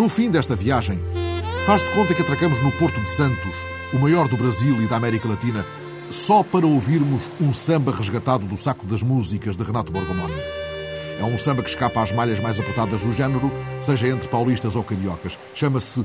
No fim desta viagem, faz de conta que atracamos no Porto de Santos, o maior do Brasil e da América Latina, só para ouvirmos um samba resgatado do saco das músicas de Renato Borgomoni. É um samba que escapa às malhas mais apertadas do género, seja entre paulistas ou cariocas. Chama-se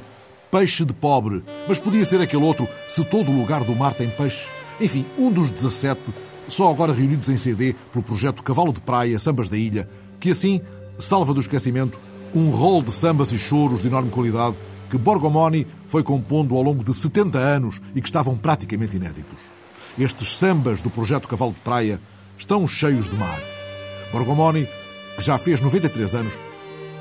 Peixe de Pobre, mas podia ser aquele outro Se Todo o Lugar do Mar Tem Peixe. Enfim, um dos 17, só agora reunidos em CD pelo projeto Cavalo de Praia Sambas da Ilha, que assim salva do esquecimento um rol de sambas e choros de enorme qualidade que Borgomoni foi compondo ao longo de 70 anos e que estavam praticamente inéditos. Estes sambas do projeto Cavalo de Praia estão cheios de mar. Borgomoni, que já fez 93 anos,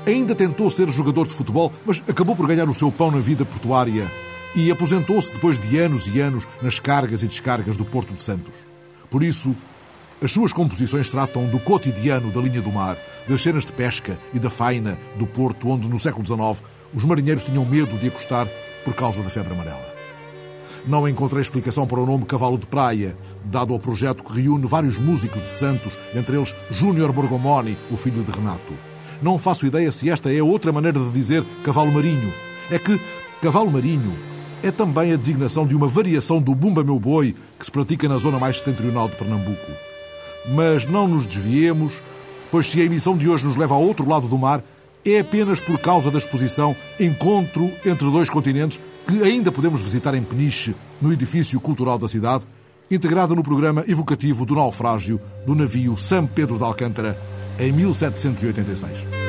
ainda tentou ser jogador de futebol, mas acabou por ganhar o seu pão na vida portuária e aposentou-se depois de anos e anos nas cargas e descargas do Porto de Santos. Por isso, as suas composições tratam do cotidiano da linha do mar, das cenas de pesca e da faina do porto onde, no século XIX, os marinheiros tinham medo de acostar por causa da febre amarela. Não encontrei explicação para o nome Cavalo de Praia, dado ao projeto que reúne vários músicos de Santos, entre eles Júnior Borgomoni, o filho de Renato. Não faço ideia se esta é outra maneira de dizer cavalo marinho. É que cavalo marinho é também a designação de uma variação do Bumba Meu Boi que se pratica na zona mais setentrional de Pernambuco. Mas não nos desviemos, pois se a emissão de hoje nos leva ao outro lado do mar, é apenas por causa da exposição Encontro entre dois continentes que ainda podemos visitar em Peniche, no edifício cultural da cidade, integrada no programa evocativo do naufrágio do navio São Pedro de Alcântara em 1786.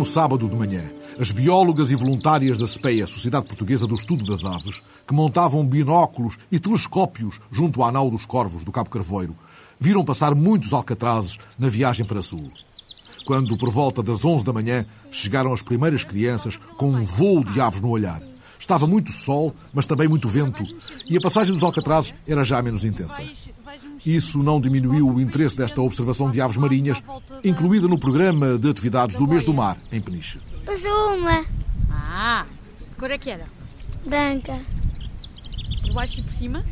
Último sábado de manhã, as biólogas e voluntárias da SPEA, Sociedade Portuguesa do Estudo das Aves, que montavam binóculos e telescópios junto à nau dos corvos do Cabo Carvoeiro, viram passar muitos alcatrazes na viagem para sul. Quando, por volta das 11 da manhã, chegaram as primeiras crianças com um voo de aves no olhar. Estava muito sol, mas também muito vento, e a passagem dos alcatrazes era já menos intensa. Isso não diminuiu o interesse desta observação de aves marinhas, incluída no programa de atividades do mês do mar, em Peniche. Passou uma. Ah, que cor é que era? Branca. Por baixo e por cima?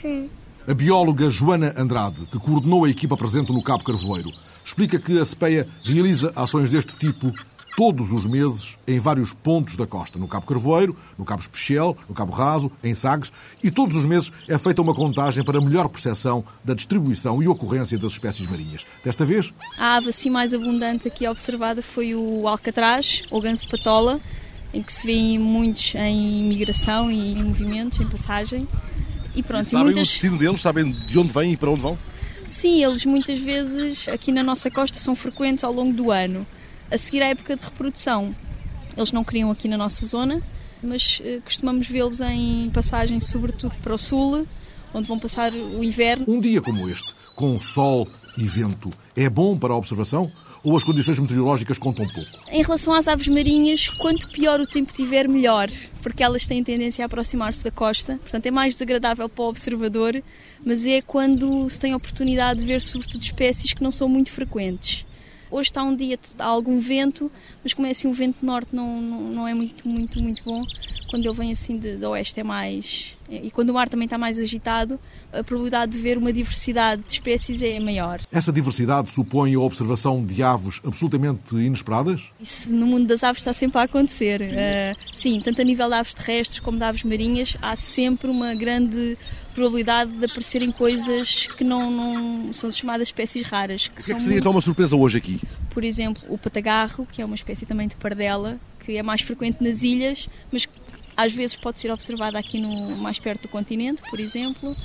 Sim. A bióloga Joana Andrade, que coordenou a equipa presente no Cabo Carvoeiro, explica que a SPEA realiza ações deste tipo todos os meses em vários pontos da costa, no Cabo Carvoeiro, no Cabo Especial, no Cabo Raso, em Sagres, e todos os meses é feita uma contagem para melhor percepção da distribuição e ocorrência das espécies marinhas. Desta vez, a ave assim mais abundante aqui observada foi o alcatraz, ou ganso patola, em que se vêem muitos em migração e em movimentos, em passagem. E pronto, e sabem muitas... o destino deles? Sabem de onde vêm e para onde vão? Sim, eles muitas vezes aqui na nossa costa são frequentes ao longo do ano a seguir à época de reprodução. Eles não criam aqui na nossa zona, mas uh, costumamos vê-los em passagens, sobretudo para o sul, onde vão passar o inverno. Um dia como este, com sol e vento, é bom para a observação? Ou as condições meteorológicas contam pouco? Em relação às aves marinhas, quanto pior o tempo tiver, melhor, porque elas têm tendência a aproximar-se da costa. Portanto, é mais desagradável para o observador, mas é quando se tem a oportunidade de ver, sobretudo, espécies que não são muito frequentes. Hoje está um dia, há algum vento, mas como é assim um vento norte não, não, não é muito, muito, muito bom. Quando ele vem assim de, de oeste é mais... E quando o mar também está mais agitado, a probabilidade de ver uma diversidade de espécies é maior. Essa diversidade supõe a observação de aves absolutamente inesperadas? Isso no mundo das aves está sempre a acontecer. Sim, uh, sim tanto a nível de aves terrestres como de aves marinhas, há sempre uma grande probabilidade de aparecerem coisas que não, não são chamadas espécies raras. Que o que é que seria muito... então uma surpresa hoje aqui? Por exemplo, o patagarro, que é uma espécie também de pardela, que é mais frequente nas ilhas, mas às vezes pode ser observada aqui no, mais perto do continente, por exemplo.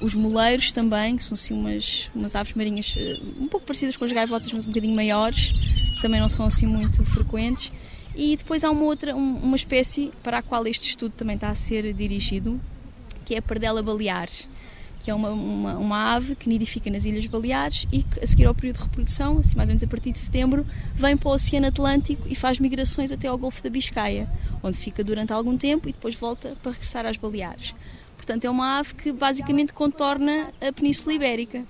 Os moleiros também, que são assim umas, umas aves marinhas eh, um pouco parecidas com as gaivotas, mas um bocadinho maiores, também não são assim muito frequentes. E depois há uma outra, uma espécie para a qual este estudo também está a ser dirigido, que é a pardela balear, que é uma, uma, uma, ave que nidifica nas Ilhas Baleares e que, a seguir ao período de reprodução, assim mais ou menos a partir de setembro, vem para o Oceano Atlântico e faz migrações até ao Golfo da Biscaia, onde fica durante algum tempo e depois volta para regressar às Baleares. Portanto, é uma ave que basicamente contorna a Península Ibérica.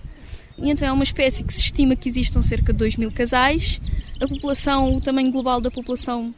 E então é uma espécie que se estima que existam cerca de 2 mil casais. A população, o tamanho global da população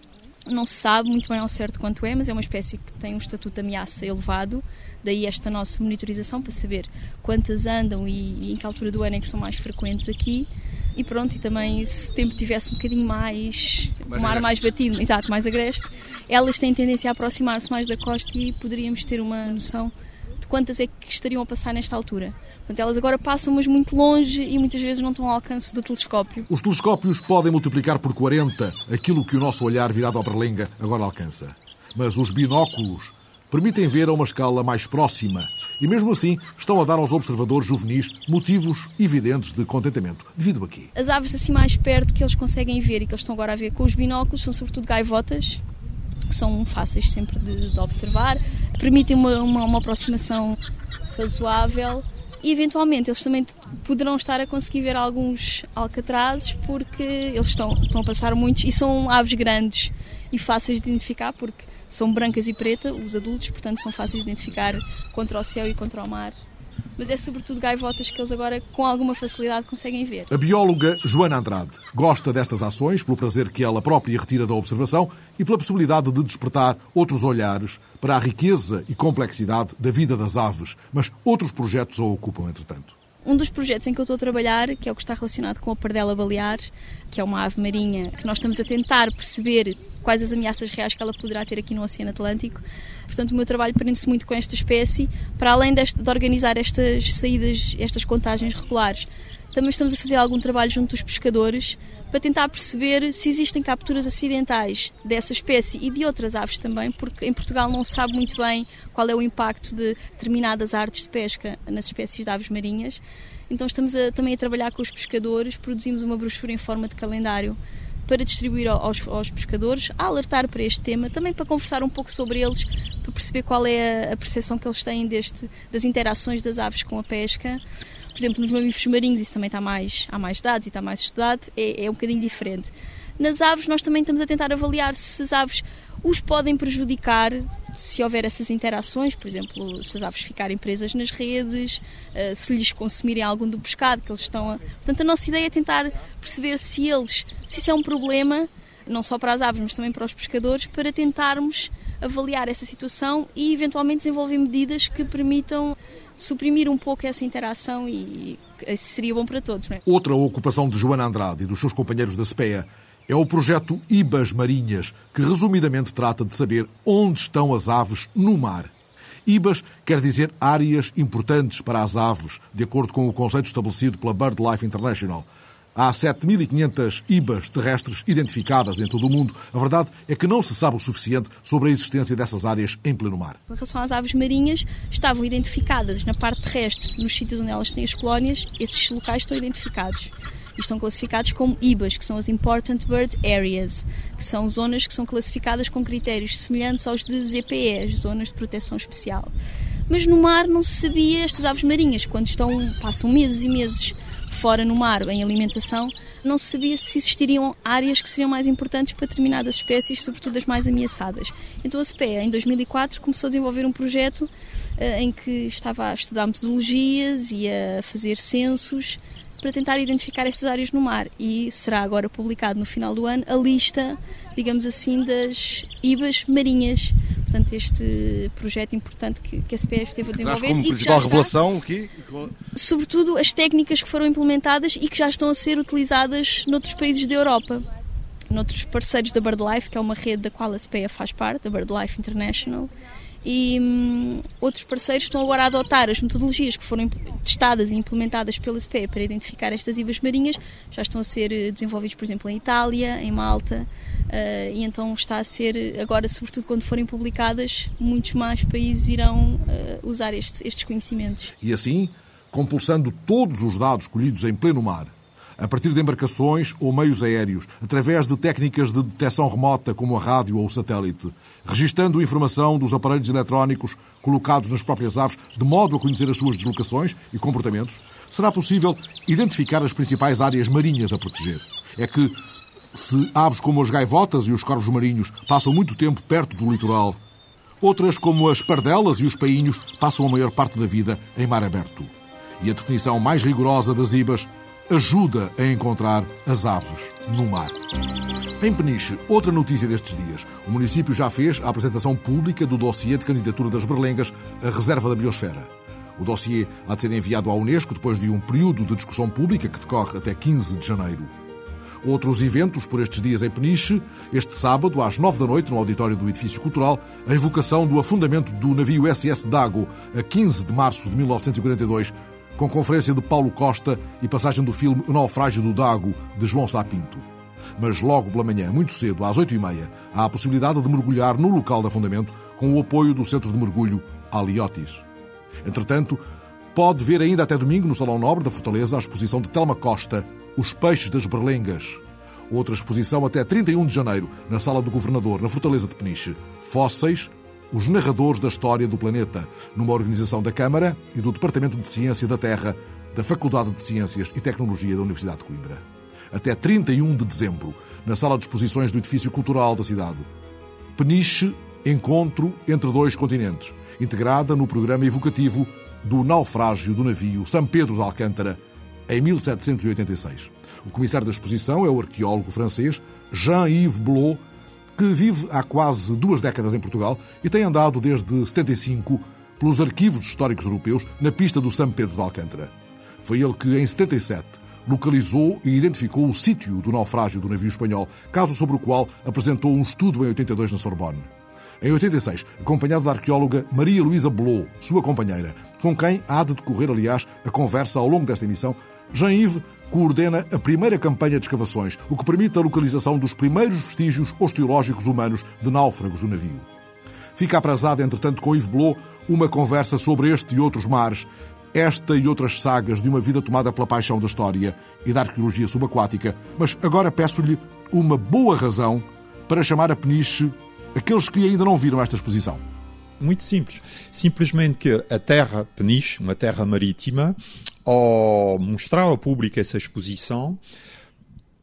Não se sabe muito bem ao certo quanto é, mas é uma espécie que tem um estatuto de ameaça elevado. Daí esta nossa monitorização para saber quantas andam e, e em que altura do ano é que são mais frequentes aqui. E pronto, e também se o tempo tivesse um bocadinho mais, Mais um ar agreste. mais batido, exato, mais agreste, elas têm tendência a aproximar-se mais da costa e poderíamos ter uma noção de quantas é que estariam a passar nesta altura. Portanto, elas agora passam, mas muito longe e muitas vezes não estão ao alcance do telescópio. Os telescópios podem multiplicar por 40 aquilo que o nosso olhar virado à berlenga agora alcança. Mas os binóculos permitem ver a uma escala mais próxima e, mesmo assim, estão a dar aos observadores juvenis motivos evidentes de contentamento. Devido a quê? As aves assim mais perto que eles conseguem ver e que eles estão agora a ver com os binóculos são sobretudo gaivotas, que são fáceis sempre de, de observar, permitem uma, uma, uma aproximação razoável e eventualmente eles também poderão estar a conseguir ver alguns alcatrazes porque eles estão, estão a passar muitos e são aves grandes e fáceis de identificar porque são brancas e preta, os adultos, portanto são fáceis de identificar contra o céu e contra o mar. Mas é sobretudo gaivotas que eles agora com alguma facilidade conseguem ver. A bióloga Joana Andrade gosta destas ações pelo prazer que ela própria retira da observação e pela possibilidade de despertar outros olhares para a riqueza e complexidade da vida das aves, mas outros projetos a ocupam, entretanto. Um dos projetos em que eu estou a trabalhar, que é o que está relacionado com a pardela balear, que é uma ave marinha que nós estamos a tentar perceber quais as ameaças reais que ela poderá ter aqui no Oceano Atlântico. Portanto, o meu trabalho prende-se muito com esta espécie, para além deste- de organizar estas saídas, estas contagens regulares. Também estamos a fazer algum trabalho junto dos pescadores para tentar perceber se existem capturas acidentais dessa espécie e de outras aves também, porque em Portugal não se sabe muito bem qual é o impacto de determinadas artes de pesca nas espécies de aves marinhas. Então estamos a- também a trabalhar com os pescadores, produzimos uma brochura em forma de calendário para distribuir ao- aos, aos pescadores, a alertar para este tema, também para conversar um pouco sobre eles, para perceber qual é a, a percepção que eles têm deste, das interações das aves com a pesca. Por exemplo, nos mamíferos marinhos isso também está mais, há mais dados e está mais estudado, é, é um bocadinho diferente. Nas aves nós também estamos a tentar avaliar se as aves os podem prejudicar se houver essas interações, por exemplo, se as aves ficarem presas nas redes, eh, se lhes consumirem algum do pescado que eles estão a... Portanto, a nossa ideia é tentar perceber se eles, se isso é um problema, não só para as aves, mas também para os pescadores, para tentarmos avaliar essa situação e eventualmente desenvolver medidas que permitam suprimir um pouco essa interação e seria bom para todos. É? Outra ocupação de Joana Andrade e dos seus companheiros da SPEA é o projeto IBAS Marinhas, que resumidamente trata de saber onde estão as aves no mar. IBAS quer dizer áreas importantes para as aves, de acordo com o conceito estabelecido pela BirdLife International. Há 7.500 IBAs terrestres identificadas em todo o mundo. A verdade é que não se sabe o suficiente sobre a existência dessas áreas em pleno mar. Em relação às aves marinhas, estavam identificadas na parte terrestre, nos sítios onde elas têm as colónias, esses locais estão identificados. E estão classificados como IBAs, que são as Important Bird Areas, que são zonas que são classificadas com critérios semelhantes aos de ZPE, as Zonas de Proteção Especial. Mas no mar não se sabia estas aves marinhas, quando estão, passam meses e meses fora no mar em alimentação, não se sabia se existiriam áreas que seriam mais importantes para determinadas espécies, sobretudo as mais ameaçadas. Então a SPEA, em 2004, começou a desenvolver um projeto eh, em que estava a estudar metodologias e a fazer censos para tentar identificar estas áreas no mar e será agora publicado no final do ano a lista, digamos assim, das IBAs marinhas. Portanto, este projeto importante que, que a SPEA esteve a desenvolver como e principal está revelação o quê? sobretudo as técnicas que foram implementadas e que já estão a ser utilizadas noutros países da Europa. Noutros parceiros da BirdLife, que é uma rede da qual a SPEA faz parte, a BirdLife International, e hum, outros parceiros estão agora a adotar as metodologias que foram testadas e implementadas pela SPEA para identificar estas ibas marinhas, já estão a ser eh, desenvolvidos, por exemplo, em Itália, em Malta, eh, e então está a ser, agora, sobretudo quando forem publicadas, muitos mais países irão eh, usar estes conhecimentos. E assim, compulsando todos os dados colhidos em pleno mar, a partir de embarcações ou meios aéreos, através de técnicas de detecção remota como a rádio ou o satélite, registando informação dos aparelhos eletrónicos colocados nas próprias aves, de modo a conhecer as suas deslocações e comportamentos, será possível identificar as principais áreas marinhas a proteger. É que, se aves como as gaivotas e os corvos marinhos passam muito tempo perto do litoral, outras, como as pardelas e os painhos, passam a maior parte da vida em mar aberto. E a definição mais rigorosa das IBAs ajuda a encontrar as aves no mar. Em Peniche, outra notícia destes dias. O município já fez a apresentação pública do dossiê de candidatura das Berlengas à Reserva da Biosfera. O dossiê há de ser enviado à Unesco depois de um período de discussão pública que decorre até 15 de janeiro. Outros eventos por estes dias em Peniche. Este sábado, às nove da noite, no auditório do Edifício Cultural, a invocação do afundamento do navio SS Dago, a 15 de março de 1942, com conferência de Paulo Costa e passagem do filme O Naufrágio do Dago, de João Sapinto. Mas logo pela manhã, muito cedo, às oito e meia, há a possibilidade de mergulhar no local de afundamento com o apoio do Centro de Mergulho Aliotis. Entretanto, pode ver ainda até domingo no Salão Nobre da Fortaleza a exposição de Telma Costa, os Peixes das Berlengas. Outra exposição até 31 de janeiro, na Sala do Governador, na Fortaleza de Peniche. Fósseis, os narradores da história do planeta, numa organização da Câmara e do Departamento de Ciência da Terra, da Faculdade de Ciências e Tecnologia da Universidade de Coimbra. Até 31 de dezembro, na Sala de Exposições do Edifício Cultural da cidade. Peniche, encontro entre dois continentes, integrada no programa evocativo do naufrágio do navio São Pedro de Alcântara, em 1786. O comissário da exposição é o arqueólogo francês Jean-Yves Blot, que vive há quase duas décadas em Portugal e tem andado desde 75 pelos arquivos históricos europeus na pista do São Pedro de Alcântara. Foi ele que, em 77, localizou e identificou o sítio do naufrágio do navio espanhol, caso sobre o qual apresentou um estudo em 82 na Sorbonne. Em 86, acompanhado da arqueóloga Maria Luísa Blot, sua companheira, com quem há de decorrer, aliás, a conversa ao longo desta emissão, Jean-Yves coordena a primeira campanha de escavações, o que permite a localização dos primeiros vestígios osteológicos humanos de náufragos do navio. Fica aprazada, entretanto, com Yves Blot uma conversa sobre este e outros mares, esta e outras sagas de uma vida tomada pela paixão da história e da arqueologia subaquática, mas agora peço-lhe uma boa razão para chamar a Peniche aqueles que ainda não viram esta exposição. Muito simples. Simplesmente que a terra Peniche, uma terra marítima, ao mostrar ao público essa exposição,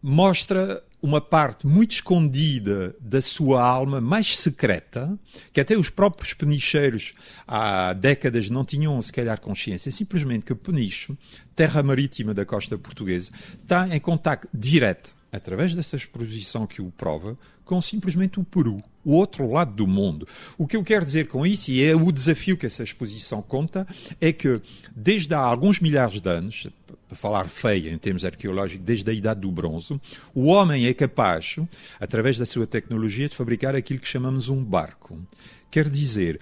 mostra uma parte muito escondida da sua alma, mais secreta, que até os próprios penicheiros há décadas não tinham, se calhar, consciência. Simplesmente que Peniche, terra marítima da costa portuguesa, está em contato direto, através dessa exposição que o prova, com simplesmente o Peru, o outro lado do mundo. O que eu quero dizer com isso, e é o desafio que essa exposição conta, é que desde há alguns milhares de anos, para falar feia em termos arqueológicos, desde a Idade do Bronze, o homem é capaz, através da sua tecnologia, de fabricar aquilo que chamamos um barco. Quer dizer,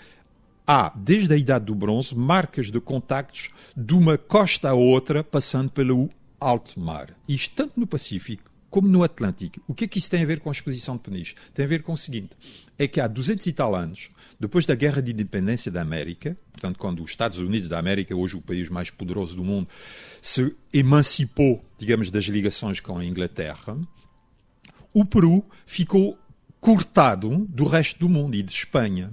há, desde a Idade do Bronze, marcas de contactos de uma costa a outra, passando pelo alto mar. Isto tanto no Pacífico como no Atlântico. O que é que isso tem a ver com a exposição de Peniche? Tem a ver com o seguinte: é que há 200 e tal anos, depois da Guerra de Independência da América, portanto, quando os Estados Unidos da América, hoje o país mais poderoso do mundo, se emancipou, digamos, das ligações com a Inglaterra, o Peru ficou cortado do resto do mundo e de Espanha.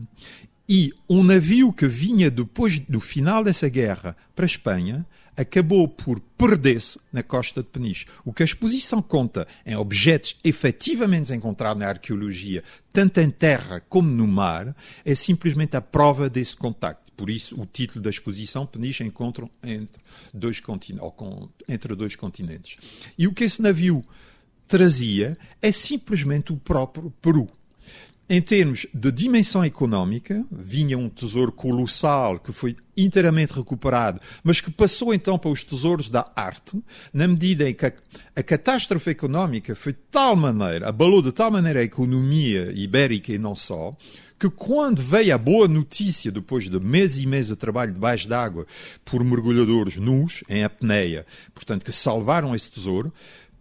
E um navio que vinha depois do final dessa guerra para a Espanha acabou por perder-se na costa de Peniche. O que a exposição conta em objetos efetivamente encontrados na arqueologia, tanto em terra como no mar, é simplesmente a prova desse contacto. Por isso, o título da exposição, Peniche Encontro entre dois, entre dois continentes. E o que esse navio trazia é simplesmente o próprio Peru. Em termos de dimensão económica, vinha um tesouro colossal que foi inteiramente recuperado, mas que passou então para os tesouros da arte, na medida em que a, a catástrofe económica foi de tal maneira, abalou de tal maneira a economia ibérica e não só, que quando veio a boa notícia, depois de meses e meses de trabalho debaixo d'água por mergulhadores nus, em apneia, portanto, que salvaram esse tesouro,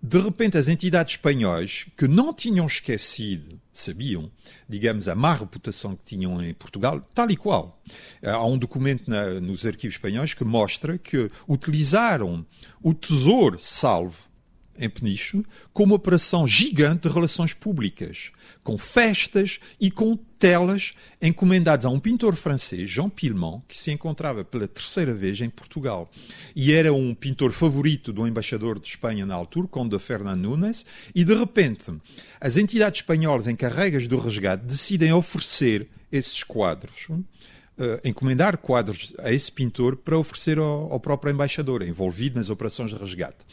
de repente as entidades espanhóis, que não tinham esquecido, sabiam, digamos, a má reputação que tinham em Portugal, tal e qual. Há um documento na, nos arquivos espanhóis que mostra que utilizaram o tesouro salvo em Peniche, com uma operação gigante de relações públicas, com festas e com telas encomendadas a um pintor francês, Jean Pilmont, que se encontrava pela terceira vez em Portugal. E era um pintor favorito do embaixador de Espanha na altura, Conde Fernando Nunes, e de repente as entidades espanholas encarregas do resgate decidem oferecer esses quadros. Uh, encomendar quadros a esse pintor para oferecer ao, ao próprio embaixador, envolvido nas operações de resgate.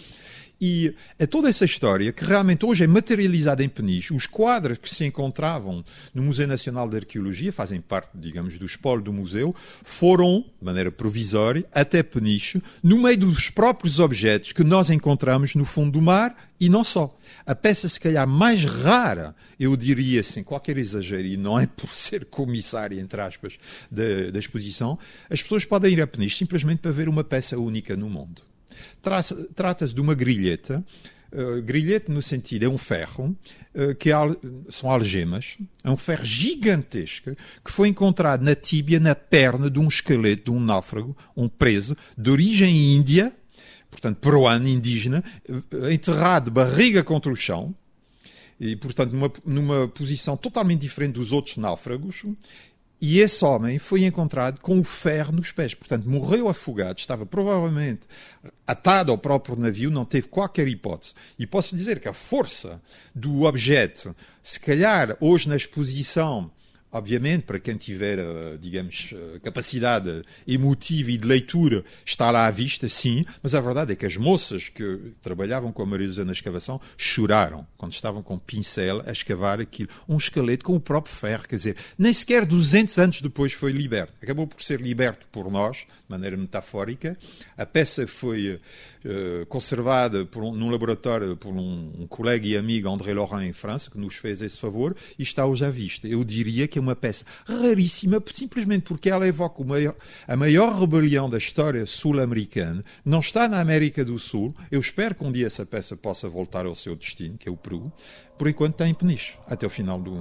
E é toda essa história que realmente hoje é materializada em Peniche. Os quadros que se encontravam no Museu Nacional de Arqueologia, fazem parte, digamos, do espólio do museu, foram, de maneira provisória, até Peniche, no meio dos próprios objetos que nós encontramos no fundo do mar e não só. A peça, se calhar, mais rara, eu diria, sem qualquer exagero, e não é por ser comissário, entre aspas, da, da exposição, as pessoas podem ir a Peniche simplesmente para ver uma peça única no mundo. Trata-se de uma grilheta, uh, grilhete no sentido, é um ferro, uh, que é, são algemas, é um ferro gigantesco que foi encontrado na tíbia, na perna de um esqueleto de um náufrago, um preso, de origem índia, portanto peruano, indígena, eh, enterrado barriga contra o chão, e portanto numa, numa posição totalmente diferente dos outros náufragos, e esse homem foi encontrado com o ferro nos pés. Portanto, morreu afogado, estava provavelmente atado ao próprio navio, não teve qualquer hipótese. E posso dizer que a força do objeto, se calhar hoje na exposição Obviamente, para quem tiver, eh, digamos, eh, capacidade emotiva e de leitura, está lá à vista, sim, mas a verdade é que as moças que trabalhavam com a Maria José na escavação choraram quando estavam com pincel a escavar aquilo. Um esqueleto com o próprio ferro, quer dizer, nem sequer 200 anos depois foi liberto. Acabou por ser liberto por nós, de maneira metafórica. A peça foi uh, conservada por um, num laboratório por um, um colega e amigo, André Laurent, em França, que nos fez esse favor, e está hoje à vista. Eu diria que uma peça raríssima, simplesmente porque ela evoca maior, a maior rebelião da história sul-americana. Não está na América do Sul. Eu espero que um dia essa peça possa voltar ao seu destino, que é o Peru. Por enquanto está em Peniche, até o final do,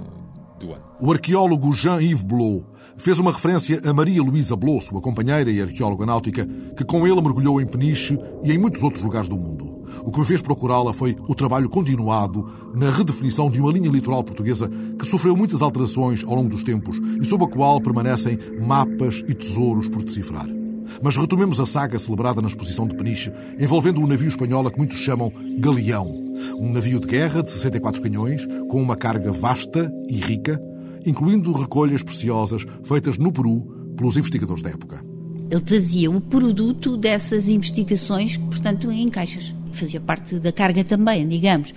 do ano. O arqueólogo Jean-Yves Blot fez uma referência a Maria Luísa Blot, sua companheira e arqueóloga náutica, que com ele mergulhou em Peniche e em muitos outros lugares do mundo. O que me fez procurá-la foi o trabalho continuado na redefinição de uma linha litoral portuguesa que sofreu muitas alterações ao longo dos tempos e sob a qual permanecem mapas e tesouros por decifrar. Mas retomemos a saga celebrada na exposição de Peniche, envolvendo um navio espanhol a que muitos chamam Galeão. Um navio de guerra de 64 canhões, com uma carga vasta e rica, incluindo recolhas preciosas feitas no Peru pelos investigadores da época. Ele trazia o produto dessas investigações, portanto, em caixas fazia parte da carga também, digamos.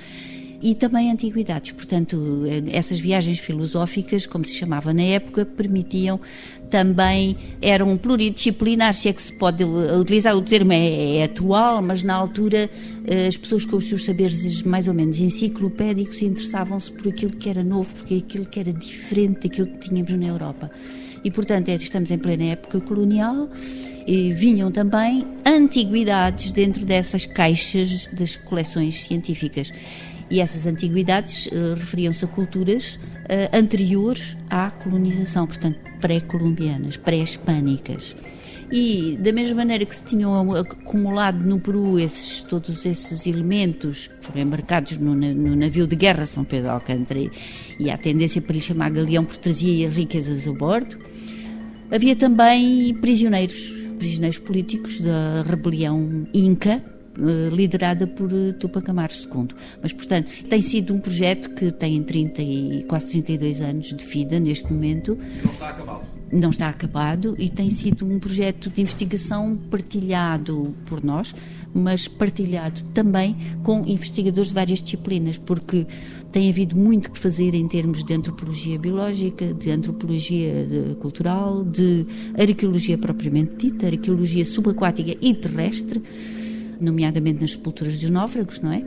E também antiguidades, portanto, essas viagens filosóficas, como se chamava na época, permitiam também, eram pluridisciplinares, se é que se pode utilizar, o termo é, é atual, mas na altura eh, as pessoas com os seus saberes mais ou menos enciclopédicos interessavam-se por aquilo que era novo, por aquilo que era diferente daquilo que tínhamos na Europa. E, portanto, é, estamos em plena época colonial e vinham também antiguidades dentro dessas caixas das coleções científicas. E essas antiguidades uh, referiam-se a culturas uh, anteriores à colonização, portanto, pré-colombianas, pré-hispânicas. E da mesma maneira que se tinham acumulado no Peru esses, todos esses elementos foram embarcados no, no, navio de guerra São Pedro Alcântara e a tendência para lhe chamar galeão porque trazia riquezas a bordo, havia também prisioneiros prisioneiros políticos da rebelião Inca, liderada por eh, Tupac Amaru II. Mas, portanto, tem sido um projeto que tem 30 e quase 32 anos de vida neste momento. Não está acabado. Não está acabado e tem sido um projeto de investigação partilhado por nós, mas partilhado também com investigadores de várias disciplinas, porque tem havido muito que fazer em termos de antropologia biológica, de antropologia cultural, de arqueologia propriamente dita, arqueologia subaquática e terrestre, nomeadamente nas sepulturas dos náufragos, não é?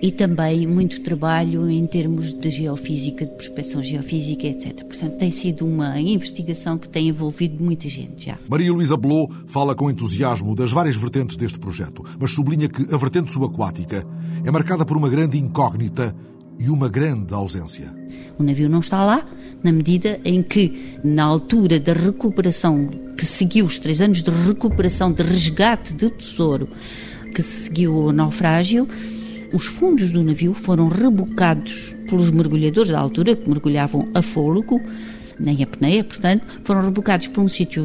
e também muito trabalho em termos de geofísica, de prospecção geofísica, etc. Portanto, tem sido uma investigação que tem envolvido muita gente já. Maria Luísa Belô fala com entusiasmo das várias vertentes deste projeto, mas sublinha que a vertente subaquática é marcada por uma grande incógnita e uma grande ausência. O navio não está lá, na medida em que, na altura da recuperação que seguiu os três anos de recuperação, de resgate de tesouro que seguiu o naufrágio, os fundos do navio foram rebocados pelos mergulhadores da altura, que mergulhavam a fôlego, nem a peneia, portanto, foram rebocados para um sítio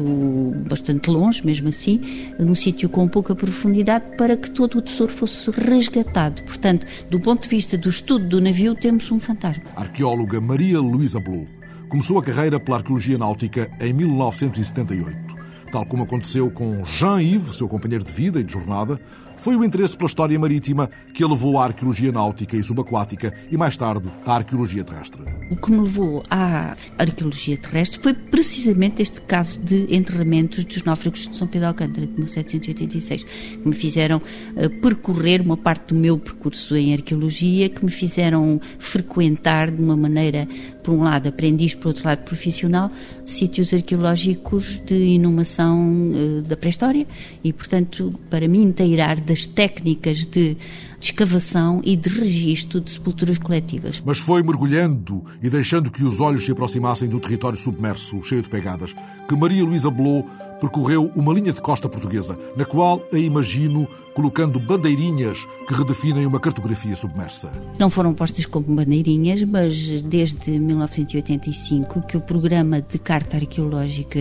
bastante longe, mesmo assim, num sítio com pouca profundidade, para que todo o tesouro fosse resgatado. Portanto, do ponto de vista do estudo do navio, temos um fantasma. Arqueóloga Maria Luísa Blue começou a carreira pela arqueologia náutica em 1978. Tal como aconteceu com Jean-Yves, seu companheiro de vida e de jornada, Foi o interesse pela história marítima que a levou à arqueologia náutica e subaquática e, mais tarde, à arqueologia terrestre. O que me levou à arqueologia terrestre foi precisamente este caso de enterramentos dos náufragos de São Pedro Alcântara, de 1786, que me fizeram uh, percorrer uma parte do meu percurso em arqueologia, que me fizeram frequentar de uma maneira, por um lado, aprendiz, por outro lado, profissional, sítios arqueológicos de inumação uh, da pré-história e, portanto, para me inteirar das técnicas de de escavação e de registro de sepulturas coletivas. Mas foi mergulhando e deixando que os olhos se aproximassem do território submerso, cheio de pegadas, que Maria Luísa Belot percorreu uma linha de costa portuguesa, na qual a imagino colocando bandeirinhas que redefinem uma cartografia submersa. Não foram postas como bandeirinhas, mas desde 1985 que o programa de carta arqueológica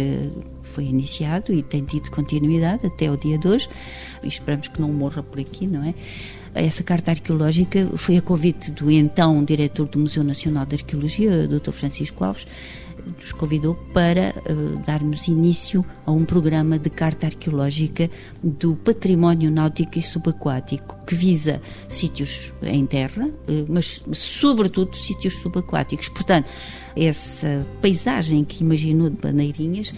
foi iniciado e tem tido continuidade até o dia de hoje. E esperamos que não morra por aqui, não é? Essa carta arqueológica foi a convite do então diretor do Museu Nacional de Arqueologia, Dr. Francisco Alves, nos convidou para uh, darmos início a um programa de carta arqueológica do património náutico e subaquático, que visa sítios em terra, uh, mas sobretudo sítios subaquáticos. Portanto, essa paisagem que imaginou de bandeirinhas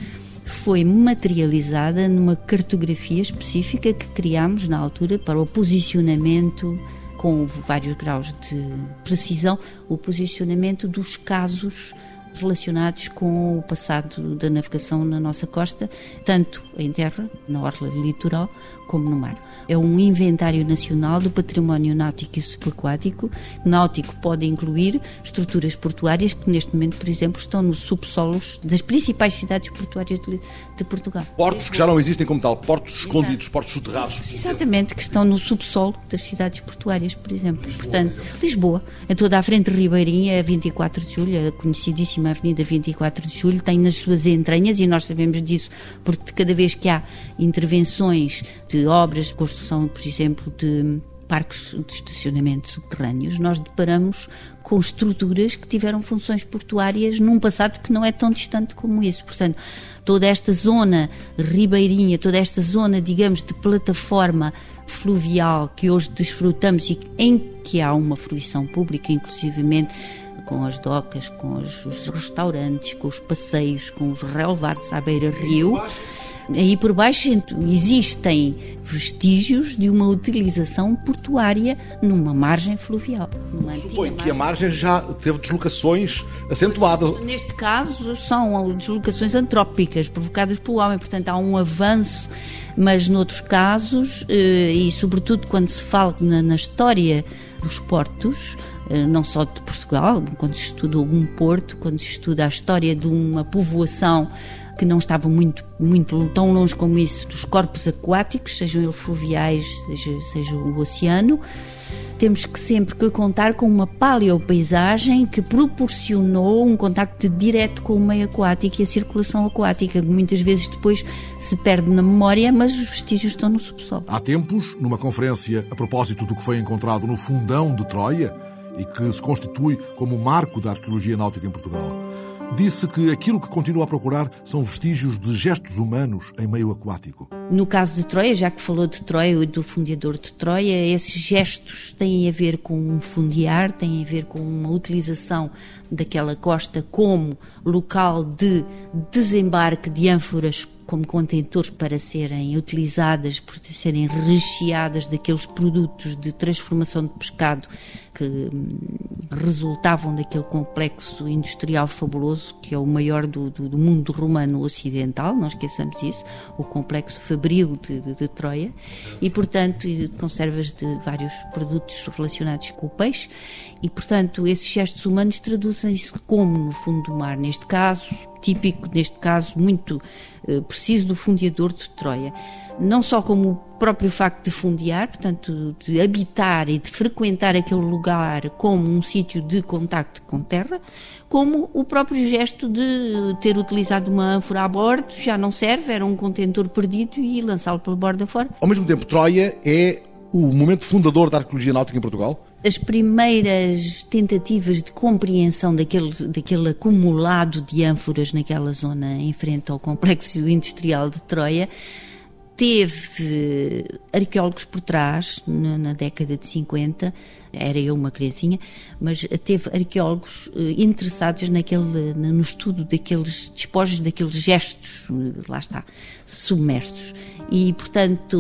foi materializada numa cartografia específica que criámos na altura para o posicionamento com vários graus de precisão, o posicionamento dos casos relacionados com o passado da navegação na nossa costa, tanto em terra, na orla litoral, como no mar. É um inventário nacional do património náutico e subaquático. Náutico pode incluir estruturas portuárias que neste momento, por exemplo, estão nos subsolos das principais cidades portuárias de, de Portugal. Portos que já não existem como tal, portos Exato. escondidos, portos soterrados. Exatamente, que estão no subsolo das cidades portuárias, por exemplo. Lisboa, Portanto, por exemplo. Lisboa, em toda a frente de Ribeirinha, a 24 de Julho, a conhecidíssima Avenida 24 de Julho, tem nas suas entranhas, e nós sabemos disso, porque cada vez que há intervenções de obras de construção, por exemplo, de parques de estacionamento subterrâneos, nós deparamos com estruturas que tiveram funções portuárias num passado que não é tão distante como isso. Portanto, toda esta zona ribeirinha, toda esta zona, digamos, de plataforma fluvial que hoje desfrutamos e em que há uma fruição pública, inclusivamente com as docas, com os, os restaurantes, com os passeios, com os relevados à beira-rio. Aí por baixo existem vestígios de uma utilização portuária numa margem fluvial. Supõe que a margem já teve deslocações acentuadas. Neste caso, são deslocações antrópicas provocadas pelo homem, portanto, há um avanço mas noutros casos, eh, e sobretudo quando se fala na, na história dos portos, eh, não só de Portugal, quando se estuda um porto, quando se estuda a história de uma povoação que não estava muito, muito tão longe como isso dos corpos aquáticos, sejam eles fluviais, seja, seja o oceano. Temos que sempre que contar com uma paleopaisagem que proporcionou um contacto direto com o meio aquático e a circulação aquática, que muitas vezes depois se perde na memória, mas os vestígios estão no subsolo. Há tempos, numa conferência a propósito do que foi encontrado no fundão de Troia e que se constitui como marco da arqueologia náutica em Portugal, disse que aquilo que continua a procurar são vestígios de gestos humanos em meio aquático. No caso de Troia, já que falou de Troia e do fundador de Troia, esses gestos têm a ver com um fundear, têm a ver com uma utilização daquela costa como local de desembarque de ânforas como contentores para serem utilizadas, para serem recheadas daqueles produtos de transformação de pescado que hum, resultavam daquele complexo industrial fabuloso que é o maior do, do, do mundo romano ocidental, não esqueçamos isso, o complexo fabril de, de, de Troia, e portanto conservas de vários produtos relacionados com o peixe, e portanto esses gestos humanos traduzem-se como no fundo do mar, neste caso típico, neste caso muito eh, preciso do fundeador de Troia. Não só como o próprio facto de fundear, portanto, de habitar e de frequentar aquele lugar como um sítio de contacto com terra, como o próprio gesto de ter utilizado uma ânfora a bordo, já não serve, era um contentor perdido e lançá-lo pela borda fora. Ao mesmo tempo, Troia é o momento fundador da arqueologia náutica em Portugal? As primeiras tentativas de compreensão daquele, daquele acumulado de ânforas naquela zona em frente ao complexo industrial de Troia teve arqueólogos por trás, na, na, década de 50, era eu uma criancinha, mas teve arqueólogos eh, interessados naquele, no estudo daqueles despojos, daqueles gestos, lá está, submersos. E, portanto,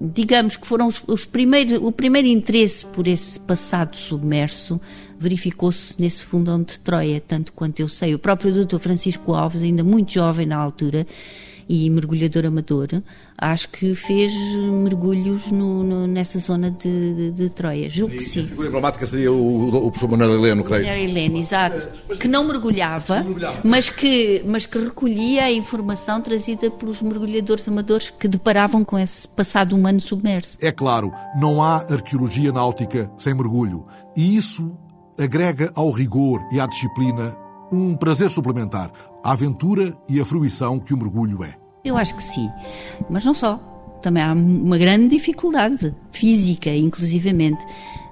digamos que foram os, os primeiros, o primeiro interesse por esse passado submerso verificou-se nesse fundão de Troia, tanto quanto eu sei. O próprio Dr. Francisco Alves, ainda muito jovem na altura, e mergulhador amador, acho que fez mergulhos no, no, nessa zona de, de, de Troia. Julgo e que sim. A figura emblemática seria o, o, o professor Manuel Heleno, creio. Manuel Heleno, exato. Que não mergulhava, Mas, que, mas que recolhia a informação trazida pelos mergulhadores amadores que deparavam com esse passado humano submerso. É claro, não há arqueologia náutica sem mergulho. E isso agrega ao rigor e à disciplina um prazer suplementar, a aventura e a fruição que o mergulho é. Eu acho que sim, mas não só. Também há uma grande dificuldade física, inclusivamente.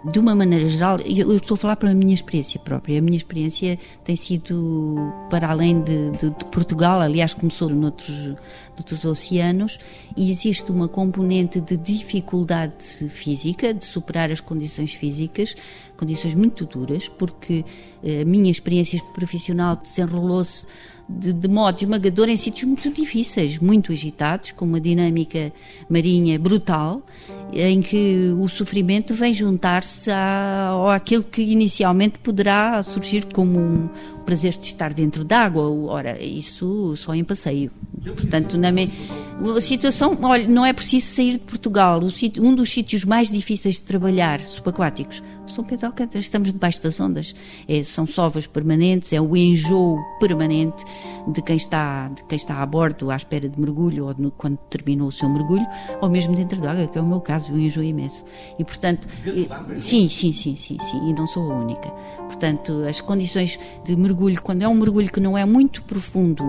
De uma maneira geral, eu estou a falar pela minha experiência própria. A minha experiência tem sido para além de, de, de Portugal, aliás, começou noutros, noutros oceanos, e existe uma componente de dificuldade física, de superar as condições físicas, condições muito duras, porque eh, a minha experiência profissional desenrolou-se de, de modo esmagador em sítios muito difíceis, muito agitados, com uma dinâmica marinha brutal, em que o sofrimento vem juntar-se àquilo que inicialmente poderá surgir como um prazer de estar dentro d'água. Ora, isso só em passeio. Portanto, na me... a situação, olha, não é preciso sair de Portugal. Sítio, um dos sítios mais difíceis de trabalhar, subaquáticos, São Pedro Alcântara, estamos debaixo das ondas. É, são sovas permanentes, é o enjoo permanente de quem está, de quem está a bordo à espera de mergulho ou de, quando terminou o seu mergulho, ou mesmo dentro d'água, que é o meu caso, um enjoo imenso. E, portanto, sim, sim, sim, sim, sim, e não sou a única. Portanto, as condições de mergulho mergulho, quando é um mergulho que não é muito profundo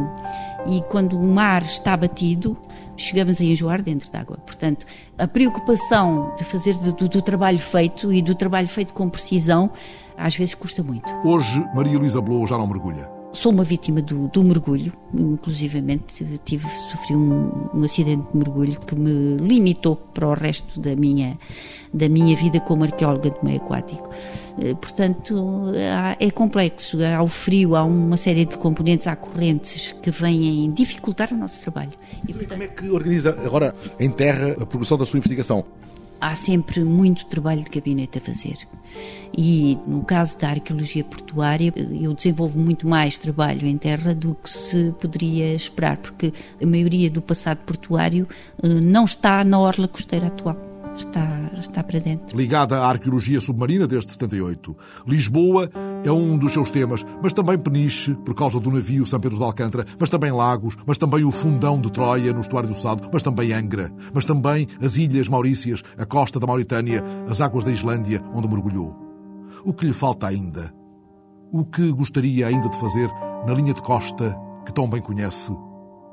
e quando o mar está batido, chegamos a enjoar dentro d'água. Portanto, a preocupação de fazer do, do, trabalho feito e do trabalho feito com precisão, às vezes custa muito. Hoje, Maria Luísa Blow já não mergulha. Sou uma vítima do, do mergulho, inclusivamente tive, sofri um, um, acidente de mergulho que me limitou para o resto da minha, da minha vida como arqueóloga de meio aquático. Eh, portanto, é complexo, há o frio, há uma série de componentes, há correntes que vêm dificultar o nosso trabalho. E, portanto, como é que organiza agora em terra a progressão da sua investigação? há sempre muito trabalho de gabinete a fazer. E no caso da arqueologia portuária, eu desenvolvo muito mais trabalho em terra do que se poderia esperar, porque a maioria do passado portuário eh, não está na orla costeira atual está, está para dentro. Ligada à arqueologia submarina desde 78. Lisboa é um dos seus temas, mas também Peniche, por causa do navio São Pedro de Alcântara, mas também Lagos, mas também o fundão de Troia no estuário do Sado, mas também Angra, mas também as Ilhas Maurícias, a costa da Mauritânia, as águas da Islândia, onde mergulhou. O que lhe falta ainda? O que gostaria ainda de fazer na linha de costa que tão bem conhece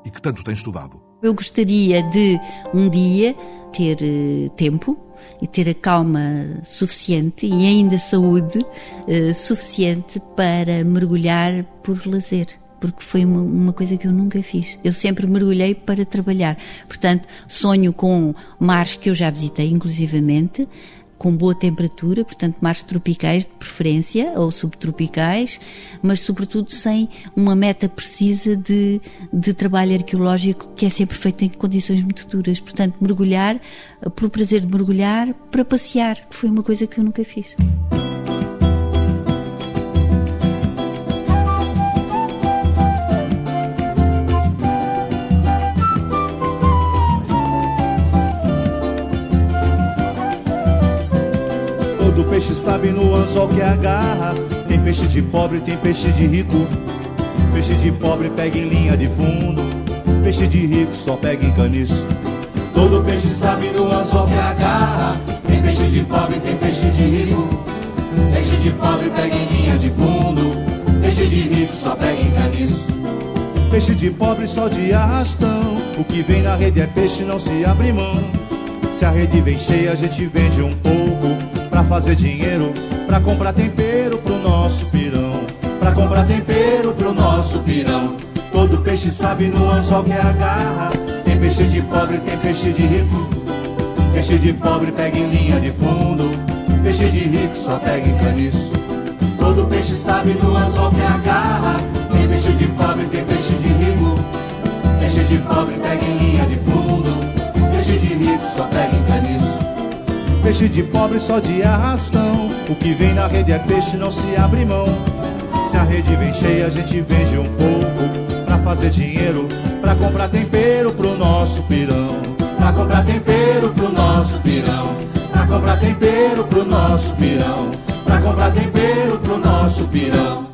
e que tanto tem estudado? Eu gostaria de um dia ter uh, tempo e ter a calma suficiente e ainda saúde uh, suficiente para mergulhar por lazer porque foi uma, uma, coisa que eu nunca fiz. Eu sempre mergulhei para trabalhar. Portanto, sonho com mares que eu já visitei, inclusivamente, com boa temperatura, portanto mares tropicais de preferência ou subtropicais, mas sobretudo sem uma meta precisa de, de trabalho arqueológico que é sempre feito em condições muito duras. Portanto, mergulhar, por prazer de mergulhar, para passear, que foi uma coisa que eu nunca fiz. Peixe sabe no anzol que agarra. Tem peixe de pobre, tem peixe de rico. Peixe de pobre pega em linha de fundo. Peixe de rico só pega em caniço. Todo peixe sabe no anzol que agarra. Tem peixe de pobre, tem peixe de rico. Peixe de pobre pega em linha de fundo. Peixe de rico só pega em caniço. Peixe de pobre só de arrastão. O que vem na rede é peixe, não se abre mão. Se a rede vem cheia, a gente vende um pouco pra fazer dinheiro, pra comprar tempero pro nosso pirão. Pra comprar tempero pro nosso pirão. Todo peixe sabe no anzol que agarra. Tem peixe de pobre, tem peixe de rico. Peixe de pobre pega em linha de fundo. Peixe de rico só pega em caniço. Todo peixe sabe no anzol que agarra. Tem peixe de pobre, tem peixe de rico. Peixe de pobre pega em linha de fundo. Peixe de rico só pega em caniço. Peixe de pobre só de arrastão. O que vem na rede é peixe, não se abre mão. Se a rede vem cheia, a gente vende um pouco pra fazer dinheiro, pra comprar tempero pro nosso pirão. Pra comprar tempero pro nosso pirão. Pra comprar tempero pro nosso pirão. Pra comprar tempero pro nosso pirão.